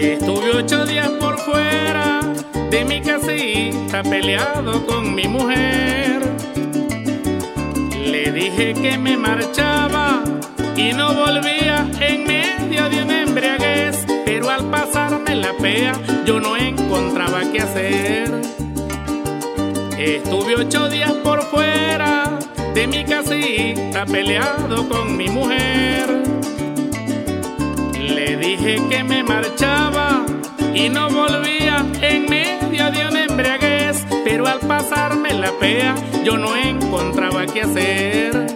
Estuve ocho días por fuera de mi casita peleado con mi mujer. Le dije que me marchaba y no volvía en medio de una embriaguez, pero al pasarme la pea yo no encontraba qué hacer. Estuve ocho días por fuera de mi casita peleado con mi mujer. Le dije que me marchaba y no volvía en medio de una embriaguez, pero al pasarme la pea yo no encontraba qué hacer.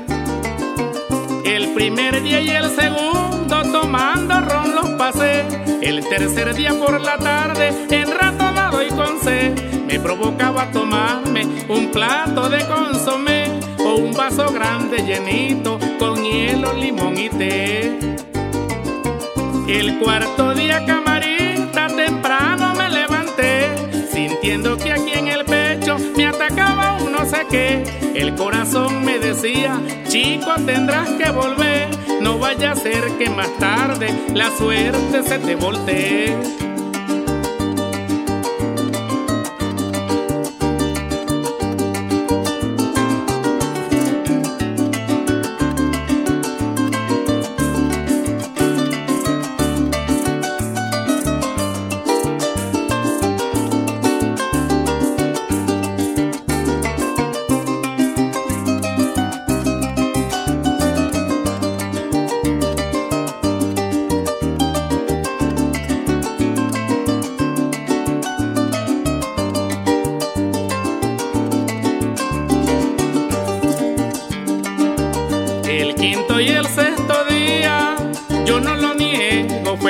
El primer día y el segundo tomando ron los pasé, el tercer día por la tarde enratonado y con sed me provocaba tomarme un plato de consomé o un vaso grande llenito con hielo, limón y té. El cuarto día camarita temprano me levanté, sintiendo que aquí en el pecho me atacaba un no sé qué. El corazón me decía, chico tendrás que volver, no vaya a ser que más tarde la suerte se te voltee.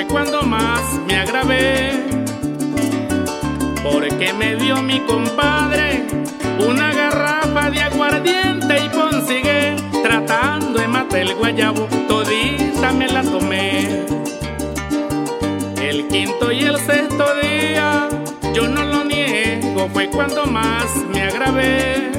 Fue cuando más me agravé. Porque me dio mi compadre una garrafa de aguardiente y consigué, tratando de matar el guayabo, todita me la tomé. El quinto y el sexto día, yo no lo niego, fue cuando más me agravé.